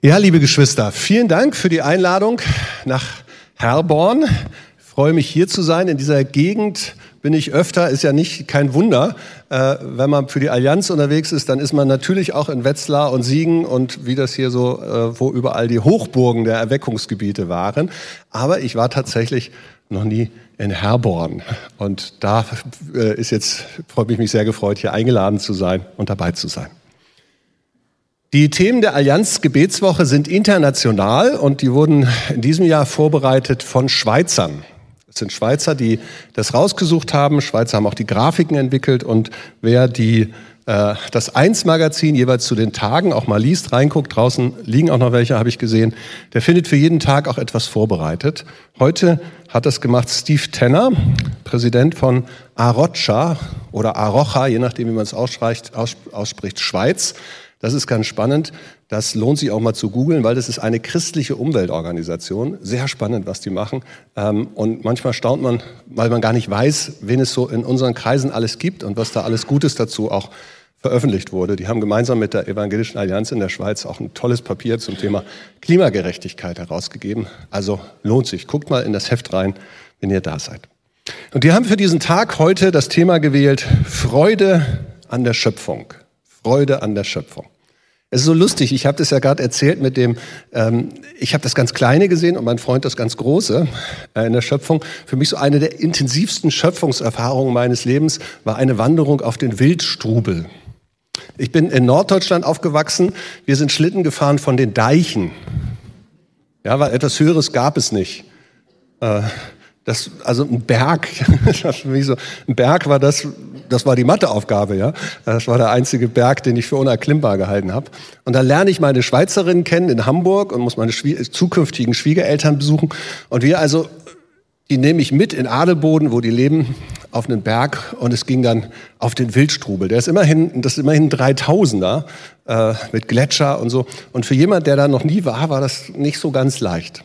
Ja, liebe Geschwister, vielen Dank für die Einladung nach Herborn. Ich freue mich hier zu sein. In dieser Gegend bin ich öfter, ist ja nicht kein Wunder. Äh, wenn man für die Allianz unterwegs ist, dann ist man natürlich auch in Wetzlar und Siegen und wie das hier so, äh, wo überall die Hochburgen der Erweckungsgebiete waren. Aber ich war tatsächlich noch nie in Herborn. Und da äh, ist jetzt, freut mich mich sehr gefreut, hier eingeladen zu sein und dabei zu sein. Die Themen der Allianz Gebetswoche sind international und die wurden in diesem Jahr vorbereitet von Schweizern. Es sind Schweizer, die das rausgesucht haben. Schweizer haben auch die Grafiken entwickelt und wer die äh, das Eins-Magazin jeweils zu den Tagen auch mal liest, reinguckt, draußen liegen auch noch welche, habe ich gesehen, der findet für jeden Tag auch etwas vorbereitet. Heute hat das gemacht Steve Tenner, Präsident von Arocha oder Arocha, je nachdem, wie man es ausspricht, ausspricht Schweiz. Das ist ganz spannend. Das lohnt sich auch mal zu googeln, weil das ist eine christliche Umweltorganisation. Sehr spannend, was die machen. Ähm, und manchmal staunt man, weil man gar nicht weiß, wen es so in unseren Kreisen alles gibt und was da alles Gutes dazu auch veröffentlicht wurde. Die haben gemeinsam mit der Evangelischen Allianz in der Schweiz auch ein tolles Papier zum Thema Klimagerechtigkeit herausgegeben. Also lohnt sich. Guckt mal in das Heft rein, wenn ihr da seid. Und die haben für diesen Tag heute das Thema gewählt, Freude an der Schöpfung. Freude an der Schöpfung. Es ist so lustig, ich habe das ja gerade erzählt mit dem, ähm, ich habe das ganz Kleine gesehen und mein Freund das ganz Große äh, in der Schöpfung. Für mich so eine der intensivsten Schöpfungserfahrungen meines Lebens war eine Wanderung auf den Wildstrubel. Ich bin in Norddeutschland aufgewachsen, wir sind Schlitten gefahren von den Deichen. Ja, weil etwas Höheres gab es nicht. Äh, das, also ein Berg, so, ein Berg war das, das war die Matheaufgabe, ja. Das war der einzige Berg, den ich für unerklimmbar gehalten habe. Und da lerne ich meine Schweizerin kennen in Hamburg und muss meine Schwie zukünftigen Schwiegereltern besuchen. Und wir also, die nehme ich mit in Adelboden, wo die leben, auf einen Berg und es ging dann auf den Wildstrubel. Der ist immerhin, das ist immerhin 3000er äh, mit Gletscher und so. Und für jemand, der da noch nie war, war das nicht so ganz leicht.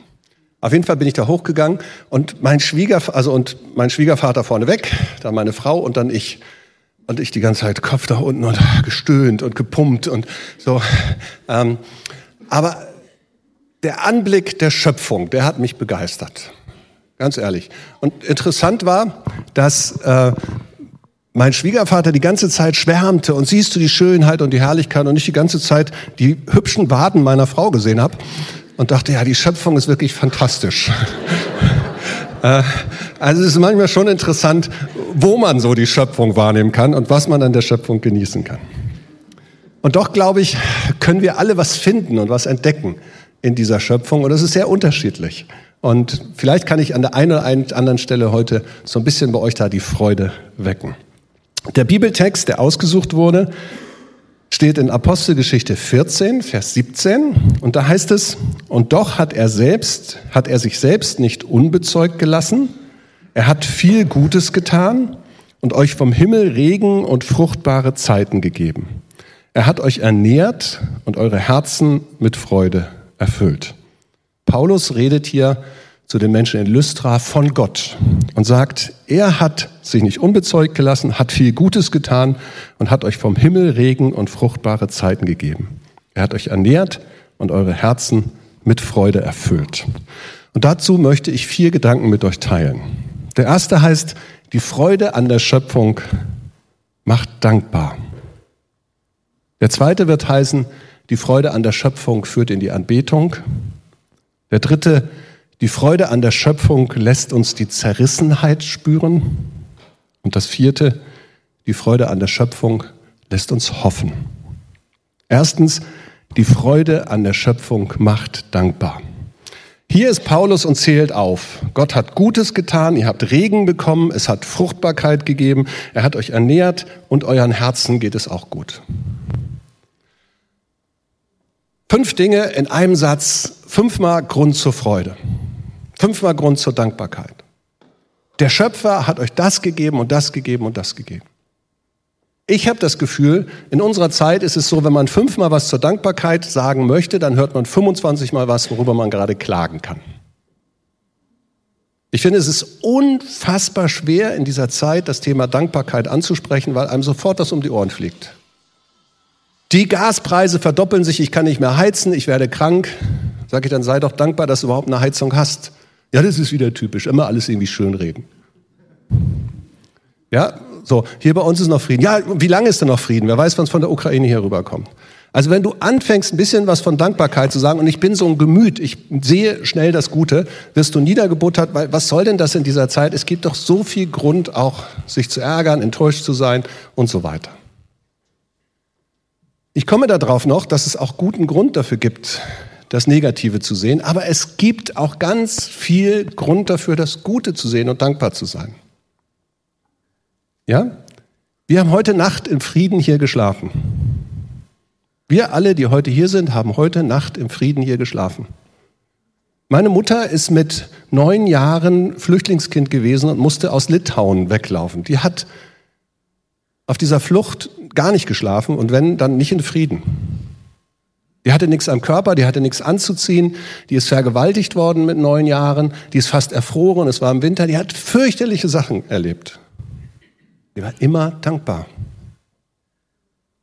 Auf jeden Fall bin ich da hochgegangen und mein Schwiegervater, also und mein Schwiegervater vorne weg, dann meine Frau und dann ich. Und ich die ganze Zeit Kopf da unten und gestöhnt und gepumpt und so. Ähm, aber der Anblick der Schöpfung, der hat mich begeistert. Ganz ehrlich. Und interessant war, dass äh, mein Schwiegervater die ganze Zeit schwärmte und siehst du die Schönheit und die Herrlichkeit und ich die ganze Zeit die hübschen Waden meiner Frau gesehen habe und dachte, ja, die Schöpfung ist wirklich fantastisch. Äh, also es ist manchmal schon interessant, wo man so die Schöpfung wahrnehmen kann und was man an der Schöpfung genießen kann. Und doch, glaube ich, können wir alle was finden und was entdecken in dieser Schöpfung. Und das ist sehr unterschiedlich. Und vielleicht kann ich an der einen oder anderen Stelle heute so ein bisschen bei euch da die Freude wecken. Der Bibeltext, der ausgesucht wurde, steht in Apostelgeschichte 14, Vers 17 und da heißt es, und doch hat er selbst, hat er sich selbst nicht unbezeugt gelassen, er hat viel Gutes getan und euch vom Himmel Regen und fruchtbare Zeiten gegeben. Er hat euch ernährt und eure Herzen mit Freude erfüllt. Paulus redet hier zu den Menschen in Lystra von Gott und sagt, er hat sich nicht unbezeugt gelassen, hat viel Gutes getan und hat euch vom Himmel Regen und fruchtbare Zeiten gegeben. Er hat euch ernährt und eure Herzen mit Freude erfüllt. Und dazu möchte ich vier Gedanken mit euch teilen. Der erste heißt, die Freude an der Schöpfung macht dankbar. Der zweite wird heißen, die Freude an der Schöpfung führt in die Anbetung. Der dritte, die Freude an der Schöpfung lässt uns die Zerrissenheit spüren. Und das vierte, die Freude an der Schöpfung lässt uns hoffen. Erstens, die Freude an der Schöpfung macht dankbar. Hier ist Paulus und zählt auf. Gott hat Gutes getan, ihr habt Regen bekommen, es hat Fruchtbarkeit gegeben, er hat euch ernährt und euren Herzen geht es auch gut. Fünf Dinge in einem Satz, fünfmal Grund zur Freude. Fünfmal Grund zur Dankbarkeit. Der Schöpfer hat euch das gegeben und das gegeben und das gegeben. Ich habe das Gefühl, in unserer Zeit ist es so, wenn man fünfmal was zur Dankbarkeit sagen möchte, dann hört man 25 Mal was, worüber man gerade klagen kann. Ich finde, es ist unfassbar schwer in dieser Zeit, das Thema Dankbarkeit anzusprechen, weil einem sofort das um die Ohren fliegt. Die Gaspreise verdoppeln sich, ich kann nicht mehr heizen, ich werde krank. Sag ich dann, sei doch dankbar, dass du überhaupt eine Heizung hast. Ja, das ist wieder typisch, immer alles irgendwie schönreden. Ja, so, hier bei uns ist noch Frieden. Ja, wie lange ist denn noch Frieden? Wer weiß, wann es von der Ukraine hier rüberkommt. Also wenn du anfängst, ein bisschen was von Dankbarkeit zu sagen, und ich bin so ein Gemüt, ich sehe schnell das Gute, wirst du niedergebuttert, weil was soll denn das in dieser Zeit? Es gibt doch so viel Grund, auch sich zu ärgern, enttäuscht zu sein und so weiter. Ich komme darauf noch, dass es auch guten Grund dafür gibt, das Negative zu sehen, aber es gibt auch ganz viel Grund dafür, das Gute zu sehen und dankbar zu sein. Ja? Wir haben heute Nacht im Frieden hier geschlafen. Wir alle, die heute hier sind, haben heute Nacht im Frieden hier geschlafen. Meine Mutter ist mit neun Jahren Flüchtlingskind gewesen und musste aus Litauen weglaufen. Die hat auf dieser Flucht gar nicht geschlafen und wenn, dann nicht in Frieden. Die hatte nichts am Körper, die hatte nichts anzuziehen, die ist vergewaltigt worden mit neun Jahren, die ist fast erfroren, es war im Winter, die hat fürchterliche Sachen erlebt. Die war immer dankbar.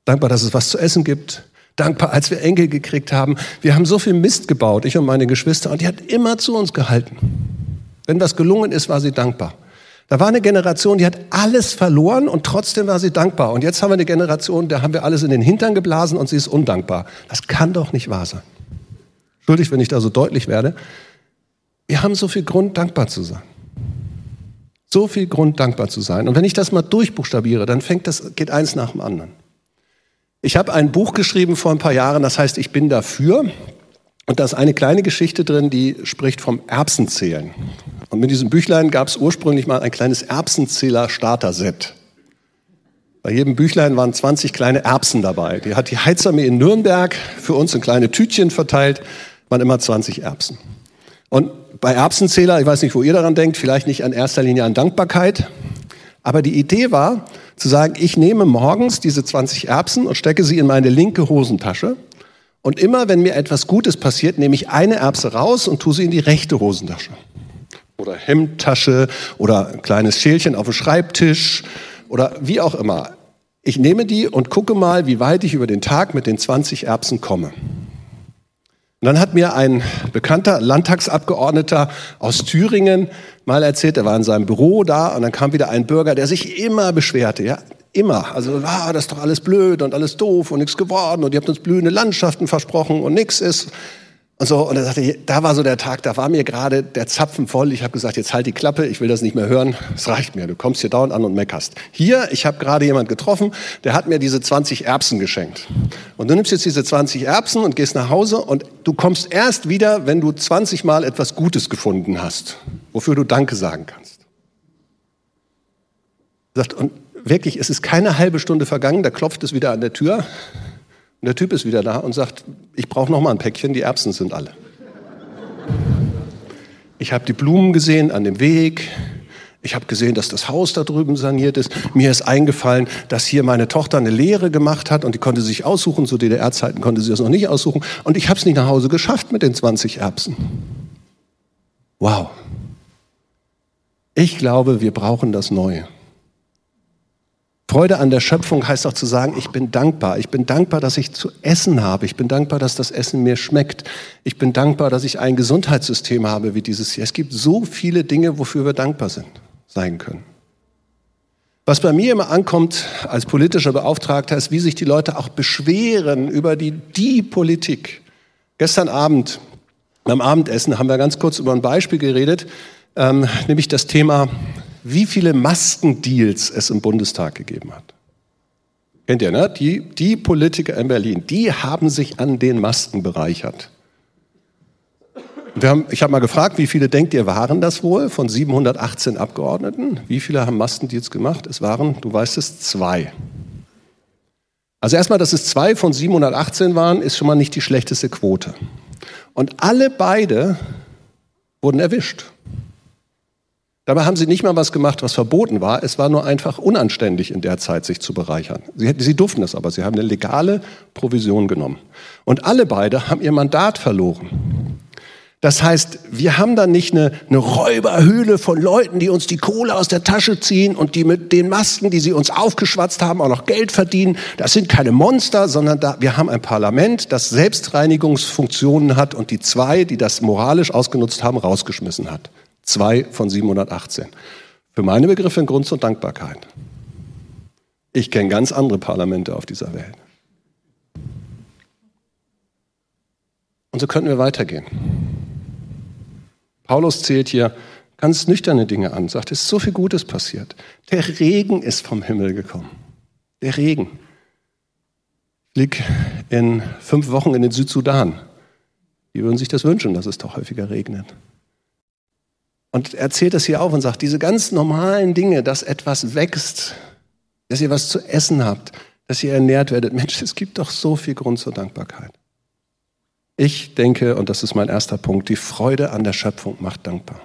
Dankbar, dass es was zu essen gibt, dankbar, als wir Enkel gekriegt haben. Wir haben so viel Mist gebaut, ich und meine Geschwister, und die hat immer zu uns gehalten. Wenn was gelungen ist, war sie dankbar. Da war eine Generation, die hat alles verloren und trotzdem war sie dankbar. Und jetzt haben wir eine Generation, da haben wir alles in den Hintern geblasen und sie ist undankbar. Das kann doch nicht wahr sein. Entschuldigt, wenn ich da so deutlich werde. Wir haben so viel Grund, dankbar zu sein. So viel Grund, dankbar zu sein. Und wenn ich das mal durchbuchstabiere, dann fängt das, geht eins nach dem anderen. Ich habe ein Buch geschrieben vor ein paar Jahren, das heißt, ich bin dafür. Und da ist eine kleine Geschichte drin, die spricht vom Erbsenzählen. Und mit diesem Büchlein gab es ursprünglich mal ein kleines Erbsenzähler-Starter-Set. Bei jedem Büchlein waren 20 kleine Erbsen dabei. Die hat die Heizarmee in Nürnberg für uns in kleine Tütchen verteilt, waren immer 20 Erbsen. Und bei Erbsenzähler, ich weiß nicht, wo ihr daran denkt, vielleicht nicht an erster Linie an Dankbarkeit, aber die Idee war zu sagen, ich nehme morgens diese 20 Erbsen und stecke sie in meine linke Hosentasche und immer, wenn mir etwas Gutes passiert, nehme ich eine Erbse raus und tue sie in die rechte Hosentasche oder Hemdtasche oder ein kleines Schälchen auf dem Schreibtisch oder wie auch immer. Ich nehme die und gucke mal, wie weit ich über den Tag mit den 20 Erbsen komme. Und dann hat mir ein bekannter Landtagsabgeordneter aus Thüringen mal erzählt, er war in seinem Büro da und dann kam wieder ein Bürger, der sich immer beschwerte, ja, immer. Also, ah, das ist doch alles blöd und alles doof und nichts geworden und ihr habt uns blühende Landschaften versprochen und nichts ist. Und so, und er sagte, da war so der Tag, da war mir gerade der Zapfen voll. Ich habe gesagt, jetzt halt die Klappe, ich will das nicht mehr hören. Es reicht mir, du kommst hier dauernd an und meckerst. Hier, ich habe gerade jemand getroffen, der hat mir diese 20 Erbsen geschenkt. Und du nimmst jetzt diese 20 Erbsen und gehst nach Hause und du kommst erst wieder, wenn du 20 Mal etwas Gutes gefunden hast, wofür du Danke sagen kannst. Er sagt, und wirklich, es ist keine halbe Stunde vergangen, da klopft es wieder an der Tür. Und der Typ ist wieder da und sagt, ich brauche noch mal ein Päckchen, die Erbsen sind alle. Ich habe die Blumen gesehen an dem Weg. Ich habe gesehen, dass das Haus da drüben saniert ist. Mir ist eingefallen, dass hier meine Tochter eine Lehre gemacht hat und die konnte sich aussuchen. Zu DDR-Zeiten konnte sie das noch nicht aussuchen. Und ich habe es nicht nach Hause geschafft mit den 20 Erbsen. Wow. Ich glaube, wir brauchen das Neue. Freude an der Schöpfung heißt auch zu sagen, ich bin dankbar. Ich bin dankbar, dass ich zu essen habe. Ich bin dankbar, dass das Essen mir schmeckt. Ich bin dankbar, dass ich ein Gesundheitssystem habe wie dieses hier. Es gibt so viele Dinge, wofür wir dankbar sind, sein können. Was bei mir immer ankommt als politischer Beauftragter ist, wie sich die Leute auch beschweren über die, die Politik. Gestern Abend beim Abendessen haben wir ganz kurz über ein Beispiel geredet, ähm, nämlich das Thema wie viele Maskendeals es im Bundestag gegeben hat. Kennt ihr, ne? Die, die Politiker in Berlin, die haben sich an den Masken bereichert. Haben, ich habe mal gefragt, wie viele denkt ihr waren das wohl von 718 Abgeordneten? Wie viele haben Maskendeals gemacht? Es waren, du weißt es, zwei. Also erstmal, dass es zwei von 718 waren, ist schon mal nicht die schlechteste Quote. Und alle beide wurden erwischt. Dabei haben sie nicht mal was gemacht, was verboten war. Es war nur einfach unanständig in der Zeit, sich zu bereichern. Sie, sie durften es aber. Sie haben eine legale Provision genommen. Und alle beide haben ihr Mandat verloren. Das heißt, wir haben dann nicht eine, eine Räuberhöhle von Leuten, die uns die Kohle aus der Tasche ziehen und die mit den Masken, die sie uns aufgeschwatzt haben, auch noch Geld verdienen. Das sind keine Monster, sondern da, wir haben ein Parlament, das Selbstreinigungsfunktionen hat und die zwei, die das moralisch ausgenutzt haben, rausgeschmissen hat. Zwei von 718. Für meine Begriffe ein Grund zur Dankbarkeit. Ich kenne ganz andere Parlamente auf dieser Welt. Und so könnten wir weitergehen. Paulus zählt hier ganz nüchterne Dinge an, sagt, es ist so viel Gutes passiert. Der Regen ist vom Himmel gekommen. Der Regen. Ich flieg in fünf Wochen in den Südsudan. Die würden sich das wünschen, dass es doch häufiger regnet. Und er zählt das hier auf und sagt, diese ganz normalen Dinge, dass etwas wächst, dass ihr was zu essen habt, dass ihr ernährt werdet. Mensch, es gibt doch so viel Grund zur Dankbarkeit. Ich denke, und das ist mein erster Punkt, die Freude an der Schöpfung macht dankbar.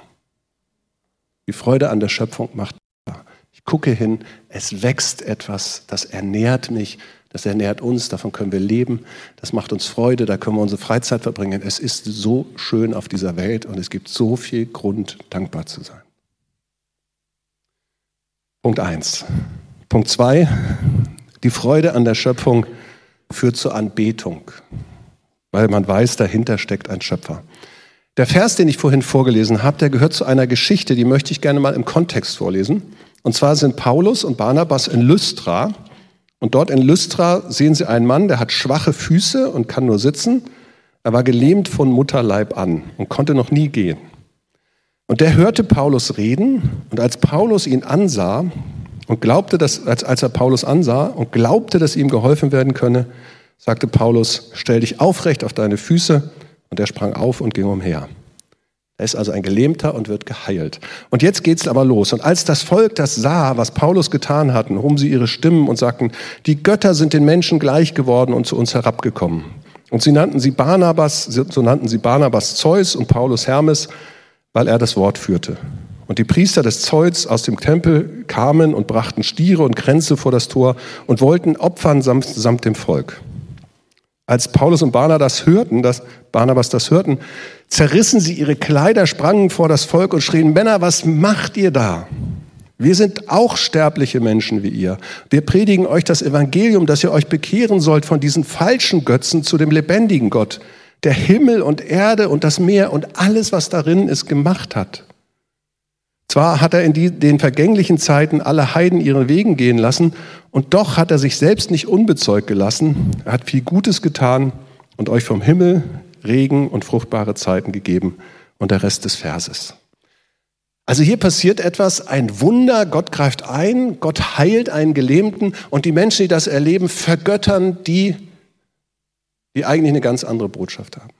Die Freude an der Schöpfung macht dankbar. Ich gucke hin, es wächst etwas, das ernährt mich, das ernährt uns, davon können wir leben, das macht uns Freude, da können wir unsere Freizeit verbringen. Es ist so schön auf dieser Welt und es gibt so viel Grund, dankbar zu sein. Punkt 1. Punkt 2. Die Freude an der Schöpfung führt zur Anbetung weil man weiß, dahinter steckt ein Schöpfer. Der Vers, den ich vorhin vorgelesen habe, der gehört zu einer Geschichte, die möchte ich gerne mal im Kontext vorlesen. Und zwar sind Paulus und Barnabas in Lystra. Und dort in Lystra sehen sie einen Mann, der hat schwache Füße und kann nur sitzen. Er war gelähmt von Mutterleib an und konnte noch nie gehen. Und der hörte Paulus reden und als Paulus ihn ansah und glaubte, dass, als, als er Paulus ansah und glaubte, dass ihm geholfen werden könne, sagte Paulus, stell dich aufrecht auf deine Füße. Und er sprang auf und ging umher. Er ist also ein Gelähmter und wird geheilt. Und jetzt geht's aber los. Und als das Volk das sah, was Paulus getan hatten, hoben sie ihre Stimmen und sagten, die Götter sind den Menschen gleich geworden und zu uns herabgekommen. Und sie nannten sie Barnabas, so nannten sie Barnabas Zeus und Paulus Hermes, weil er das Wort führte. Und die Priester des Zeus aus dem Tempel kamen und brachten Stiere und Kränze vor das Tor und wollten opfern samt, samt dem Volk. Als Paulus und Barnabas das hörten, dass Barnabas das hörten, zerrissen sie ihre Kleider, sprangen vor das Volk und schrien, Männer, was macht ihr da? Wir sind auch sterbliche Menschen wie ihr. Wir predigen euch das Evangelium, dass ihr euch bekehren sollt von diesen falschen Götzen zu dem lebendigen Gott, der Himmel und Erde und das Meer und alles, was darin ist, gemacht hat. Zwar hat er in die, den vergänglichen Zeiten alle Heiden ihren Wegen gehen lassen, und doch hat er sich selbst nicht unbezeugt gelassen. Er hat viel Gutes getan und euch vom Himmel Regen und fruchtbare Zeiten gegeben und der Rest des Verses. Also hier passiert etwas, ein Wunder, Gott greift ein, Gott heilt einen Gelähmten und die Menschen, die das erleben, vergöttern die, die eigentlich eine ganz andere Botschaft haben.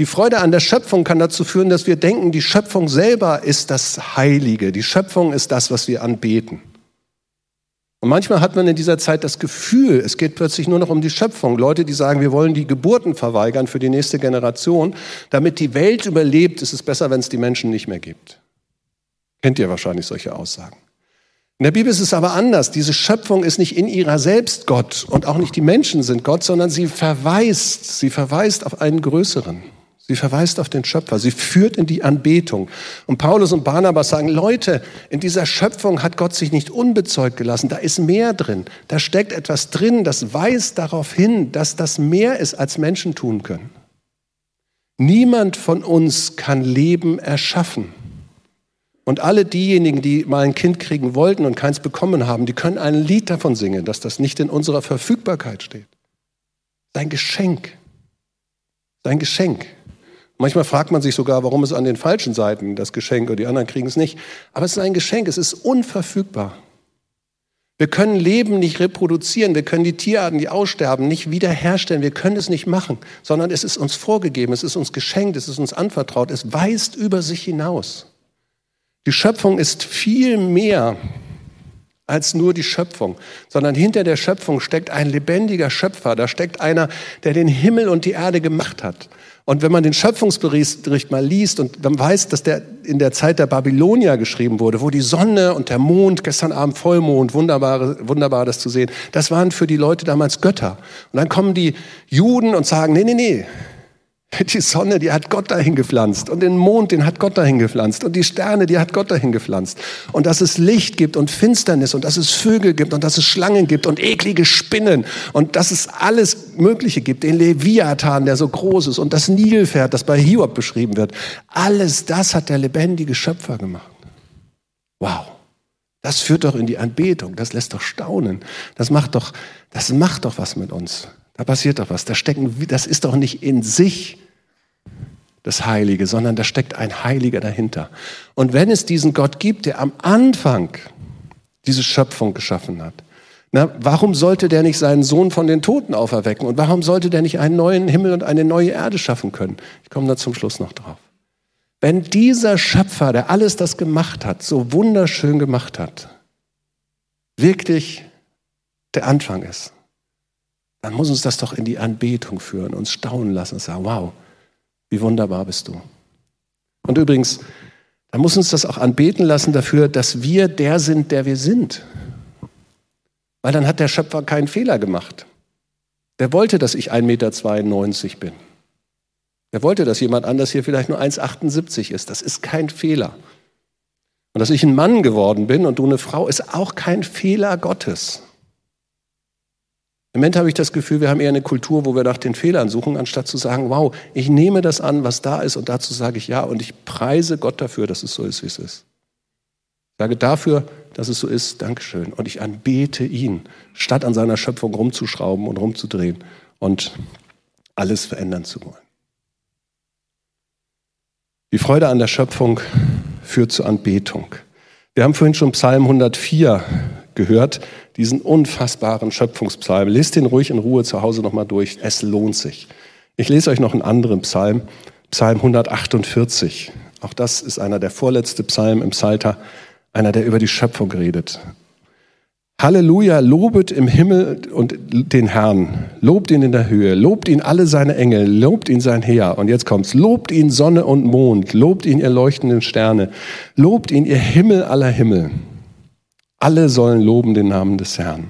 Die Freude an der Schöpfung kann dazu führen, dass wir denken, die Schöpfung selber ist das Heilige, die Schöpfung ist das, was wir anbeten. Und manchmal hat man in dieser Zeit das Gefühl, es geht plötzlich nur noch um die Schöpfung. Leute, die sagen, wir wollen die Geburten verweigern für die nächste Generation. Damit die Welt überlebt, ist es besser, wenn es die Menschen nicht mehr gibt. Kennt ihr wahrscheinlich solche Aussagen. In der Bibel ist es aber anders. Diese Schöpfung ist nicht in ihrer selbst Gott und auch nicht die Menschen sind Gott, sondern sie verweist, sie verweist auf einen größeren. Sie verweist auf den Schöpfer. Sie führt in die Anbetung. Und Paulus und Barnabas sagen, Leute, in dieser Schöpfung hat Gott sich nicht unbezeugt gelassen. Da ist mehr drin. Da steckt etwas drin, das weist darauf hin, dass das mehr ist, als Menschen tun können. Niemand von uns kann Leben erschaffen. Und alle diejenigen, die mal ein Kind kriegen wollten und keins bekommen haben, die können ein Lied davon singen, dass das nicht in unserer Verfügbarkeit steht. Sein Geschenk. Sein Geschenk. Manchmal fragt man sich sogar, warum es an den falschen Seiten das Geschenk und die anderen kriegen es nicht. Aber es ist ein Geschenk, es ist unverfügbar. Wir können Leben nicht reproduzieren, wir können die Tierarten, die aussterben, nicht wiederherstellen, wir können es nicht machen, sondern es ist uns vorgegeben, es ist uns geschenkt, es ist uns anvertraut, es weist über sich hinaus. Die Schöpfung ist viel mehr als nur die Schöpfung, sondern hinter der Schöpfung steckt ein lebendiger Schöpfer, da steckt einer, der den Himmel und die Erde gemacht hat. Und wenn man den Schöpfungsbericht mal liest und man weiß, dass der in der Zeit der Babylonier geschrieben wurde, wo die Sonne und der Mond, gestern Abend Vollmond, wunderbar, wunderbar das zu sehen, das waren für die Leute damals Götter. Und dann kommen die Juden und sagen, nee, nee, nee, Die Sonne, die hat Gott dahin gepflanzt. Und den Mond, den hat Gott dahin gepflanzt. Und die Sterne, die hat Gott dahin gepflanzt. Und dass es Licht gibt und Finsternis und dass es Vögel gibt und dass es Schlangen gibt und eklige Spinnen und dass es alles Mögliche gibt. Den Leviathan, der so groß ist und das Nilpferd, das bei Hiob beschrieben wird. Alles das hat der lebendige Schöpfer gemacht. Wow. Das führt doch in die Anbetung. Das lässt doch staunen. Das macht doch, das macht doch was mit uns. Da passiert doch was. Da stecken, das ist doch nicht in sich das Heilige, sondern da steckt ein Heiliger dahinter. Und wenn es diesen Gott gibt, der am Anfang diese Schöpfung geschaffen hat, na, warum sollte der nicht seinen Sohn von den Toten auferwecken? Und warum sollte der nicht einen neuen Himmel und eine neue Erde schaffen können? Ich komme da zum Schluss noch drauf. Wenn dieser Schöpfer, der alles das gemacht hat, so wunderschön gemacht hat, wirklich der Anfang ist, dann muss uns das doch in die Anbetung führen, uns staunen lassen und sagen, wow, wie wunderbar bist du. Und übrigens, dann muss uns das auch anbeten lassen dafür, dass wir der sind, der wir sind. Weil dann hat der Schöpfer keinen Fehler gemacht. Der wollte, dass ich 1,92 Meter bin. Er wollte, dass jemand anders hier vielleicht nur 1,78 ist. Das ist kein Fehler. Und dass ich ein Mann geworden bin und du eine Frau, ist auch kein Fehler Gottes. Im Moment habe ich das Gefühl, wir haben eher eine Kultur, wo wir nach den Fehlern suchen, anstatt zu sagen, wow, ich nehme das an, was da ist und dazu sage ich ja und ich preise Gott dafür, dass es so ist, wie es ist. Ich sage dafür, dass es so ist, Dankeschön. Und ich anbete ihn, statt an seiner Schöpfung rumzuschrauben und rumzudrehen und alles verändern zu wollen. Die Freude an der Schöpfung führt zur Anbetung. Wir haben vorhin schon Psalm 104 gehört, diesen unfassbaren Schöpfungspsalm. Lest den ruhig in Ruhe zu Hause nochmal durch. Es lohnt sich. Ich lese euch noch einen anderen Psalm, Psalm 148. Auch das ist einer der vorletzte Psalm im Psalter, einer, der über die Schöpfung redet. Halleluja, lobet im Himmel und den Herrn, lobt ihn in der Höhe, lobt ihn alle seine Engel, lobt ihn sein Heer. Und jetzt kommt's, lobt ihn Sonne und Mond, lobt ihn ihr leuchtenden Sterne, lobt ihn ihr Himmel aller Himmel. Alle sollen loben den Namen des Herrn.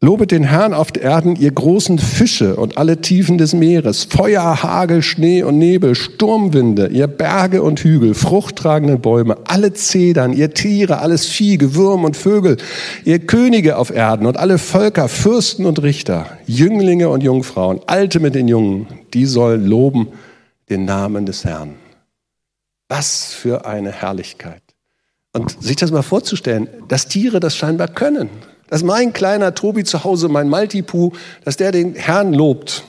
Lobet den Herrn auf der Erden, ihr großen Fische und alle Tiefen des Meeres, Feuer, Hagel, Schnee und Nebel, Sturmwinde, ihr Berge und Hügel, fruchttragende Bäume, alle Zedern, ihr Tiere, alles Vieh, Gewürm und Vögel, ihr Könige auf Erden und alle Völker, Fürsten und Richter, Jünglinge und Jungfrauen, Alte mit den Jungen, die sollen loben den Namen des Herrn. Was für eine Herrlichkeit. Und sich das mal vorzustellen, dass Tiere das scheinbar können. Dass mein kleiner Tobi zu Hause, mein Maltipu, dass der den Herrn lobt.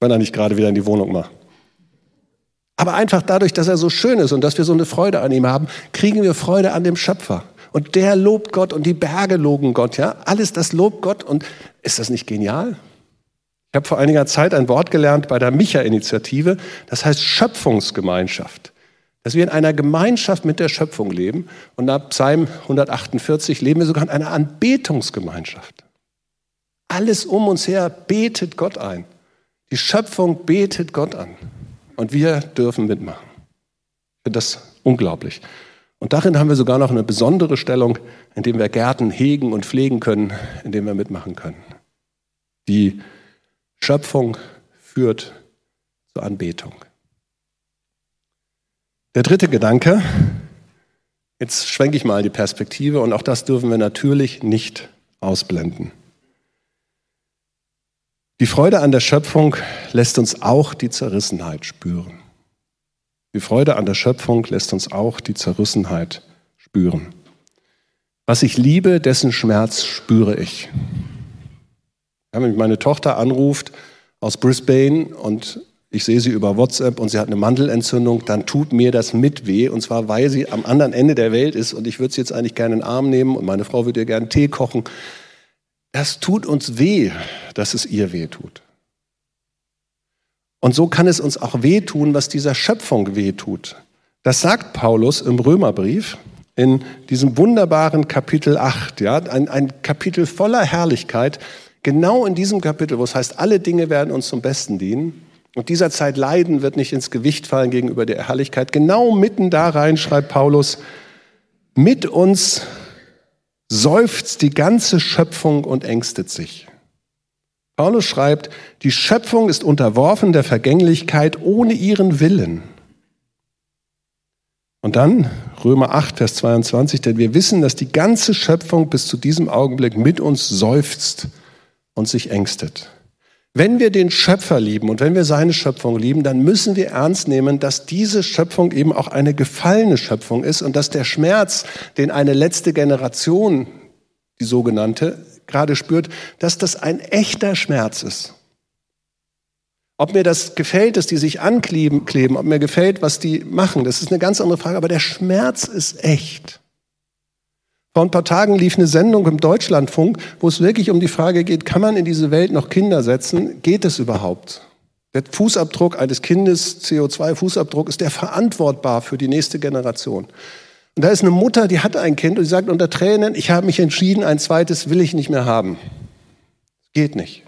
Wenn er nicht gerade wieder in die Wohnung macht. Aber einfach dadurch, dass er so schön ist und dass wir so eine Freude an ihm haben, kriegen wir Freude an dem Schöpfer. Und der lobt Gott und die Berge loben Gott, ja. Alles das lobt Gott und ist das nicht genial? Ich habe vor einiger Zeit ein Wort gelernt bei der Micha-Initiative, das heißt Schöpfungsgemeinschaft dass wir in einer Gemeinschaft mit der Schöpfung leben. Und nach Psalm 148 leben wir sogar in einer Anbetungsgemeinschaft. Alles um uns her betet Gott ein. Die Schöpfung betet Gott an. Und wir dürfen mitmachen. Ich finde das unglaublich. Und darin haben wir sogar noch eine besondere Stellung, indem wir Gärten hegen und pflegen können, indem wir mitmachen können. Die Schöpfung führt zur Anbetung. Der dritte Gedanke, jetzt schwenke ich mal die Perspektive und auch das dürfen wir natürlich nicht ausblenden. Die Freude an der Schöpfung lässt uns auch die Zerrissenheit spüren. Die Freude an der Schöpfung lässt uns auch die Zerrissenheit spüren. Was ich liebe, dessen Schmerz spüre ich. Wenn mich meine Tochter anruft aus Brisbane und ich sehe sie über WhatsApp und sie hat eine Mandelentzündung, dann tut mir das mit weh. Und zwar, weil sie am anderen Ende der Welt ist und ich würde sie jetzt eigentlich gerne in den Arm nehmen und meine Frau würde ihr gerne Tee kochen. Das tut uns weh, dass es ihr weh tut. Und so kann es uns auch wehtun, was dieser Schöpfung wehtut. Das sagt Paulus im Römerbrief in diesem wunderbaren Kapitel 8, ja, ein, ein Kapitel voller Herrlichkeit. Genau in diesem Kapitel, wo es heißt, alle Dinge werden uns zum Besten dienen, und dieser Zeit Leiden wird nicht ins Gewicht fallen gegenüber der Herrlichkeit. Genau mitten da rein schreibt Paulus, mit uns seufzt die ganze Schöpfung und ängstet sich. Paulus schreibt, die Schöpfung ist unterworfen der Vergänglichkeit ohne ihren Willen. Und dann Römer 8, Vers 22, denn wir wissen, dass die ganze Schöpfung bis zu diesem Augenblick mit uns seufzt und sich ängstet. Wenn wir den Schöpfer lieben und wenn wir seine Schöpfung lieben, dann müssen wir ernst nehmen, dass diese Schöpfung eben auch eine gefallene Schöpfung ist und dass der Schmerz, den eine letzte Generation, die sogenannte, gerade spürt, dass das ein echter Schmerz ist. Ob mir das gefällt, dass die sich ankleben, kleben, ob mir gefällt, was die machen, das ist eine ganz andere Frage, aber der Schmerz ist echt. Vor ein paar Tagen lief eine Sendung im Deutschlandfunk, wo es wirklich um die Frage geht, kann man in diese Welt noch Kinder setzen? Geht es überhaupt? Der Fußabdruck eines Kindes, CO2-Fußabdruck, ist der verantwortbar für die nächste Generation. Und da ist eine Mutter, die hat ein Kind und die sagt unter Tränen, ich habe mich entschieden, ein zweites will ich nicht mehr haben. Geht nicht.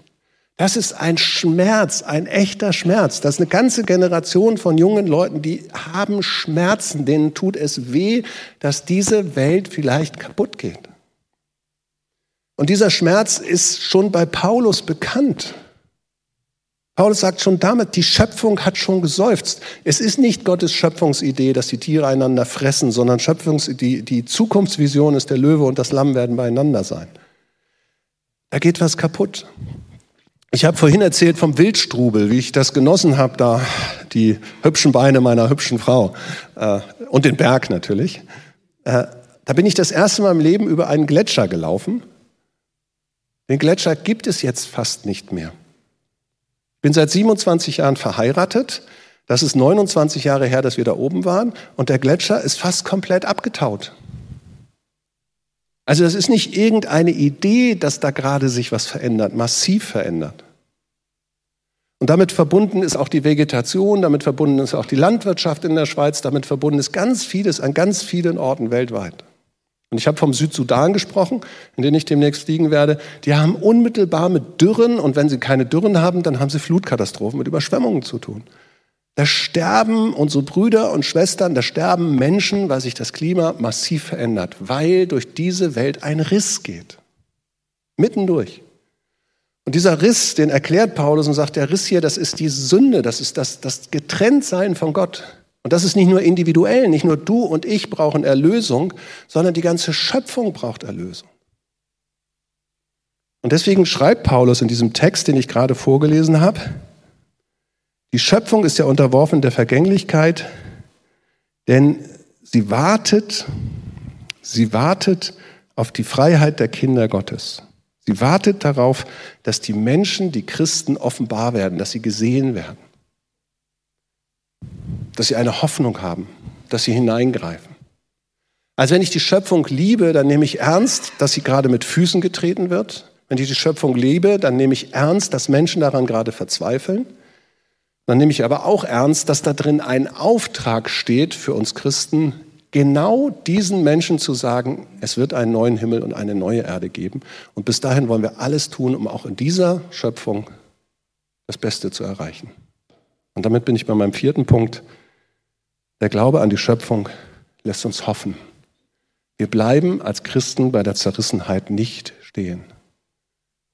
Das ist ein Schmerz, ein echter Schmerz. Das ist eine ganze Generation von jungen Leuten, die haben Schmerzen, denen tut es weh, dass diese Welt vielleicht kaputt geht. Und dieser Schmerz ist schon bei Paulus bekannt. Paulus sagt schon damit, die Schöpfung hat schon geseufzt. Es ist nicht Gottes Schöpfungsidee, dass die Tiere einander fressen, sondern Schöpfungs die, die Zukunftsvision ist, der Löwe und das Lamm werden beieinander sein. Da geht was kaputt. Ich habe vorhin erzählt vom Wildstrubel, wie ich das genossen habe, da die hübschen Beine meiner hübschen Frau äh, und den Berg natürlich. Äh, da bin ich das erste Mal im Leben über einen Gletscher gelaufen. Den Gletscher gibt es jetzt fast nicht mehr. Ich bin seit 27 Jahren verheiratet. Das ist 29 Jahre her, dass wir da oben waren. Und der Gletscher ist fast komplett abgetaut. Also das ist nicht irgendeine Idee, dass da gerade sich was verändert, massiv verändert. Und damit verbunden ist auch die Vegetation, damit verbunden ist auch die Landwirtschaft in der Schweiz, damit verbunden ist ganz vieles an ganz vielen Orten weltweit. Und ich habe vom Südsudan gesprochen, in den ich demnächst fliegen werde. Die haben unmittelbar mit Dürren und wenn sie keine Dürren haben, dann haben sie Flutkatastrophen mit Überschwemmungen zu tun. Da sterben unsere Brüder und Schwestern, da sterben Menschen, weil sich das Klima massiv verändert, weil durch diese Welt ein Riss geht. Mittendurch. Und dieser Riss, den erklärt Paulus und sagt, der Riss hier, das ist die Sünde, das ist das, das Getrenntsein von Gott. Und das ist nicht nur individuell, nicht nur du und ich brauchen Erlösung, sondern die ganze Schöpfung braucht Erlösung. Und deswegen schreibt Paulus in diesem Text, den ich gerade vorgelesen habe, die Schöpfung ist ja unterworfen der Vergänglichkeit, denn sie wartet, sie wartet auf die Freiheit der Kinder Gottes. Sie wartet darauf, dass die Menschen, die Christen offenbar werden, dass sie gesehen werden, dass sie eine Hoffnung haben, dass sie hineingreifen. Also wenn ich die Schöpfung liebe, dann nehme ich ernst, dass sie gerade mit Füßen getreten wird. Wenn ich die Schöpfung liebe, dann nehme ich ernst, dass Menschen daran gerade verzweifeln. Dann nehme ich aber auch ernst, dass da drin ein Auftrag steht für uns Christen, genau diesen Menschen zu sagen, es wird einen neuen Himmel und eine neue Erde geben. Und bis dahin wollen wir alles tun, um auch in dieser Schöpfung das Beste zu erreichen. Und damit bin ich bei meinem vierten Punkt. Der Glaube an die Schöpfung lässt uns hoffen. Wir bleiben als Christen bei der Zerrissenheit nicht stehen.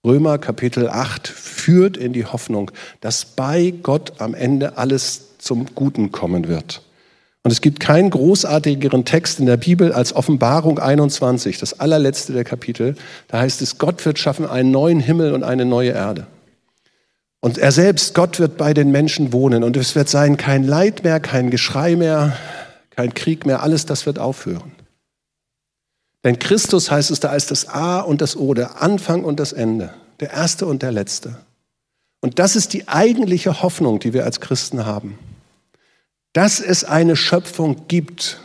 Römer Kapitel 8 führt in die Hoffnung, dass bei Gott am Ende alles zum Guten kommen wird. Und es gibt keinen großartigeren Text in der Bibel als Offenbarung 21, das allerletzte der Kapitel. Da heißt es, Gott wird schaffen einen neuen Himmel und eine neue Erde. Und er selbst, Gott wird bei den Menschen wohnen. Und es wird sein kein Leid mehr, kein Geschrei mehr, kein Krieg mehr. Alles das wird aufhören. Denn Christus heißt es da als das A und das O, der Anfang und das Ende, der Erste und der Letzte. Und das ist die eigentliche Hoffnung, die wir als Christen haben. Dass es eine Schöpfung gibt,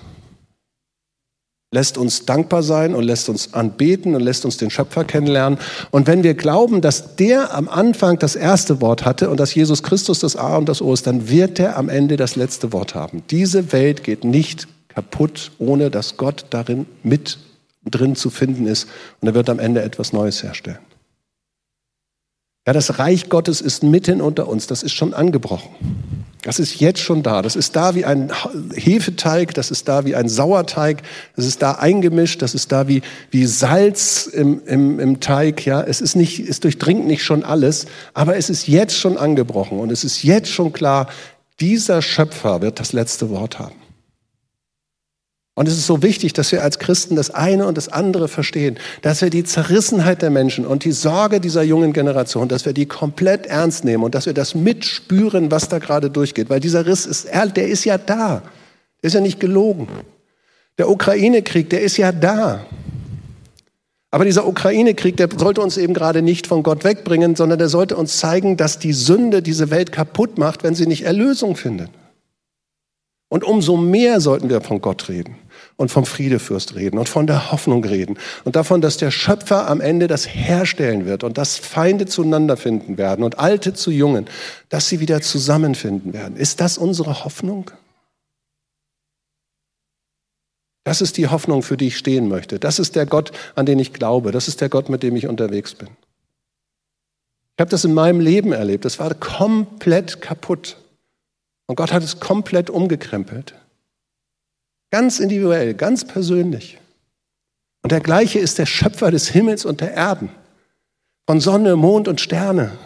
lässt uns dankbar sein und lässt uns anbeten und lässt uns den Schöpfer kennenlernen. Und wenn wir glauben, dass der am Anfang das erste Wort hatte und dass Jesus Christus das A und das O ist, dann wird er am Ende das letzte Wort haben. Diese Welt geht nicht kaputt, ohne dass Gott darin mit drin zu finden ist und er wird am Ende etwas Neues herstellen. Ja, das Reich Gottes ist mitten unter uns, das ist schon angebrochen. Das ist jetzt schon da. Das ist da wie ein Hefeteig, das ist da wie ein Sauerteig, das ist da eingemischt, das ist da wie, wie Salz im, im, im Teig. Ja, es ist nicht, es durchdringt nicht schon alles, aber es ist jetzt schon angebrochen und es ist jetzt schon klar, dieser Schöpfer wird das letzte Wort haben. Und es ist so wichtig, dass wir als Christen das eine und das andere verstehen, dass wir die Zerrissenheit der Menschen und die Sorge dieser jungen Generation, dass wir die komplett ernst nehmen und dass wir das mitspüren, was da gerade durchgeht. Weil dieser Riss ist, der ist ja da. Ist ja nicht gelogen. Der Ukraine-Krieg, der ist ja da. Aber dieser Ukraine-Krieg, der sollte uns eben gerade nicht von Gott wegbringen, sondern der sollte uns zeigen, dass die Sünde diese Welt kaputt macht, wenn sie nicht Erlösung findet. Und umso mehr sollten wir von Gott reden und vom Friedefürst reden und von der Hoffnung reden und davon, dass der Schöpfer am Ende das herstellen wird und dass Feinde zueinander finden werden und Alte zu Jungen, dass sie wieder zusammenfinden werden. Ist das unsere Hoffnung? Das ist die Hoffnung, für die ich stehen möchte. Das ist der Gott, an den ich glaube. Das ist der Gott, mit dem ich unterwegs bin. Ich habe das in meinem Leben erlebt. Das war komplett kaputt. Und Gott hat es komplett umgekrempelt. Ganz individuell, ganz persönlich. Und der gleiche ist der Schöpfer des Himmels und der Erden. Von Sonne, Mond und Sterne.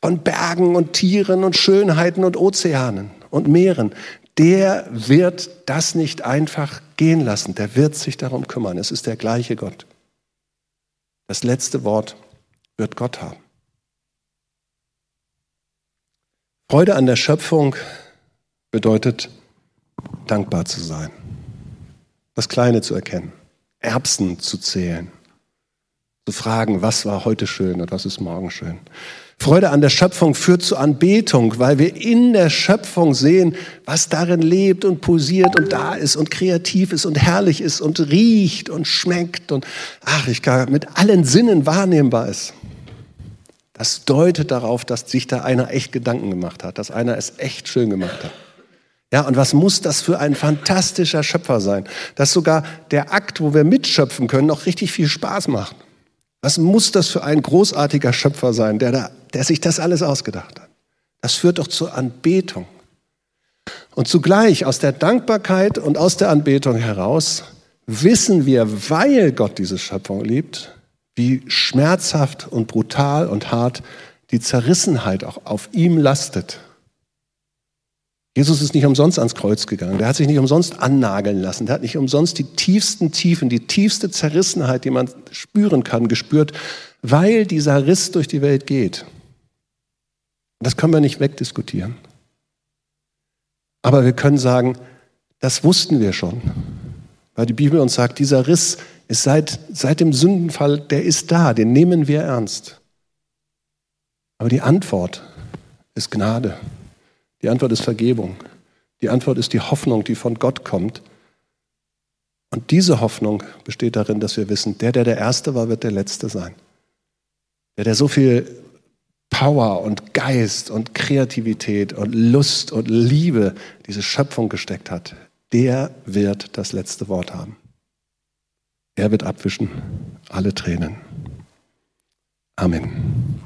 Von Bergen und Tieren und Schönheiten und Ozeanen und Meeren. Der wird das nicht einfach gehen lassen. Der wird sich darum kümmern. Es ist der gleiche Gott. Das letzte Wort wird Gott haben. Freude an der Schöpfung bedeutet dankbar zu sein, das Kleine zu erkennen, Erbsen zu zählen, zu fragen, was war heute schön und was ist morgen schön. Freude an der Schöpfung führt zu Anbetung, weil wir in der Schöpfung sehen, was darin lebt und pulsiert und da ist und kreativ ist und herrlich ist und riecht und schmeckt und ach, ich kann mit allen Sinnen wahrnehmbar ist. Das deutet darauf, dass sich da einer echt Gedanken gemacht hat, dass einer es echt schön gemacht hat. Ja, und was muss das für ein fantastischer Schöpfer sein, dass sogar der Akt, wo wir mitschöpfen können, noch richtig viel Spaß macht. Was muss das für ein großartiger Schöpfer sein, der, da, der sich das alles ausgedacht hat? Das führt doch zur Anbetung. Und zugleich aus der Dankbarkeit und aus der Anbetung heraus wissen wir, weil Gott diese Schöpfung liebt, wie schmerzhaft und brutal und hart die Zerrissenheit auch auf ihm lastet. Jesus ist nicht umsonst ans Kreuz gegangen. Der hat sich nicht umsonst annageln lassen. Der hat nicht umsonst die tiefsten Tiefen, die tiefste Zerrissenheit, die man spüren kann, gespürt, weil dieser Riss durch die Welt geht. Das können wir nicht wegdiskutieren. Aber wir können sagen, das wussten wir schon. Weil die Bibel uns sagt, dieser Riss ist seit, seit dem Sündenfall, der ist da, den nehmen wir ernst. Aber die Antwort ist Gnade. Die Antwort ist Vergebung. Die Antwort ist die Hoffnung, die von Gott kommt. Und diese Hoffnung besteht darin, dass wir wissen, der, der der Erste war, wird der Letzte sein. Der, der so viel Power und Geist und Kreativität und Lust und Liebe diese Schöpfung gesteckt hat, der wird das letzte Wort haben. Er wird abwischen alle Tränen. Amen.